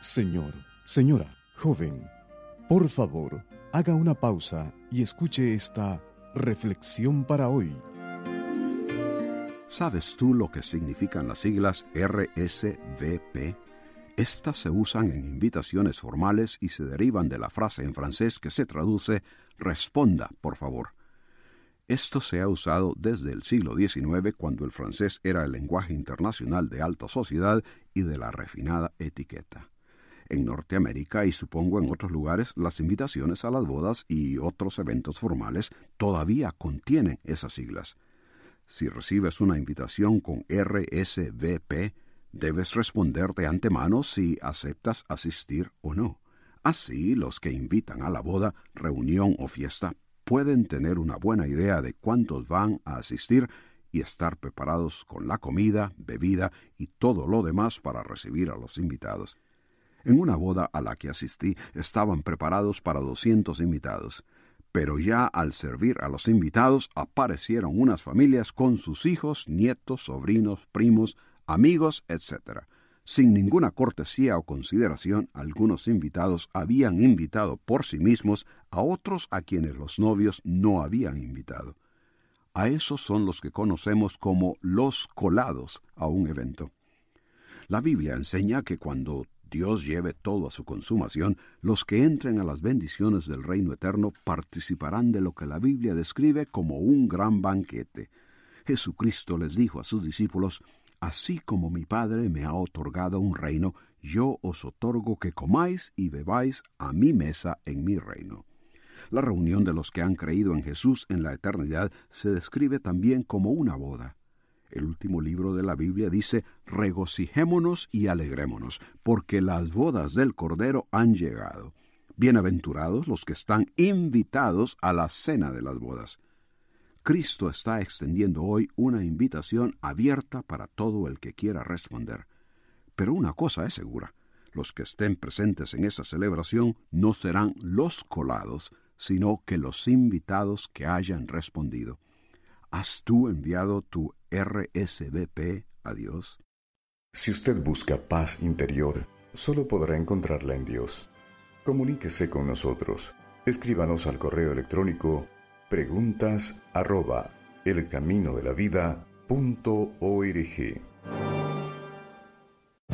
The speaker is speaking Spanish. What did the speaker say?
Señor, señora, joven, por favor, haga una pausa y escuche esta reflexión para hoy. ¿Sabes tú lo que significan las siglas RSVP? Estas se usan en invitaciones formales y se derivan de la frase en francés que se traduce Responda, por favor. Esto se ha usado desde el siglo XIX cuando el francés era el lenguaje internacional de alta sociedad y de la refinada etiqueta. En Norteamérica y supongo en otros lugares, las invitaciones a las bodas y otros eventos formales todavía contienen esas siglas. Si recibes una invitación con RSVP, debes responder de antemano si aceptas asistir o no. Así, los que invitan a la boda, reunión o fiesta pueden tener una buena idea de cuántos van a asistir y estar preparados con la comida, bebida y todo lo demás para recibir a los invitados. En una boda a la que asistí estaban preparados para doscientos invitados, pero ya al servir a los invitados aparecieron unas familias con sus hijos, nietos, sobrinos, primos, amigos, etc. Sin ninguna cortesía o consideración, algunos invitados habían invitado por sí mismos a otros a quienes los novios no habían invitado. A esos son los que conocemos como los colados a un evento. La Biblia enseña que cuando Dios lleve todo a su consumación, los que entren a las bendiciones del reino eterno participarán de lo que la Biblia describe como un gran banquete. Jesucristo les dijo a sus discípulos, Así como mi Padre me ha otorgado un reino, yo os otorgo que comáis y bebáis a mi mesa en mi reino. La reunión de los que han creído en Jesús en la eternidad se describe también como una boda. El último libro de la Biblia dice, regocijémonos y alegrémonos, porque las bodas del Cordero han llegado. Bienaventurados los que están invitados a la cena de las bodas. Cristo está extendiendo hoy una invitación abierta para todo el que quiera responder. Pero una cosa es segura, los que estén presentes en esa celebración no serán los colados, sino que los invitados que hayan respondido. ¿Has tú enviado tu RSVP a Dios? Si usted busca paz interior, solo podrá encontrarla en Dios. Comuníquese con nosotros. Escríbanos al correo electrónico preguntas arroba elcaminodelavida.org.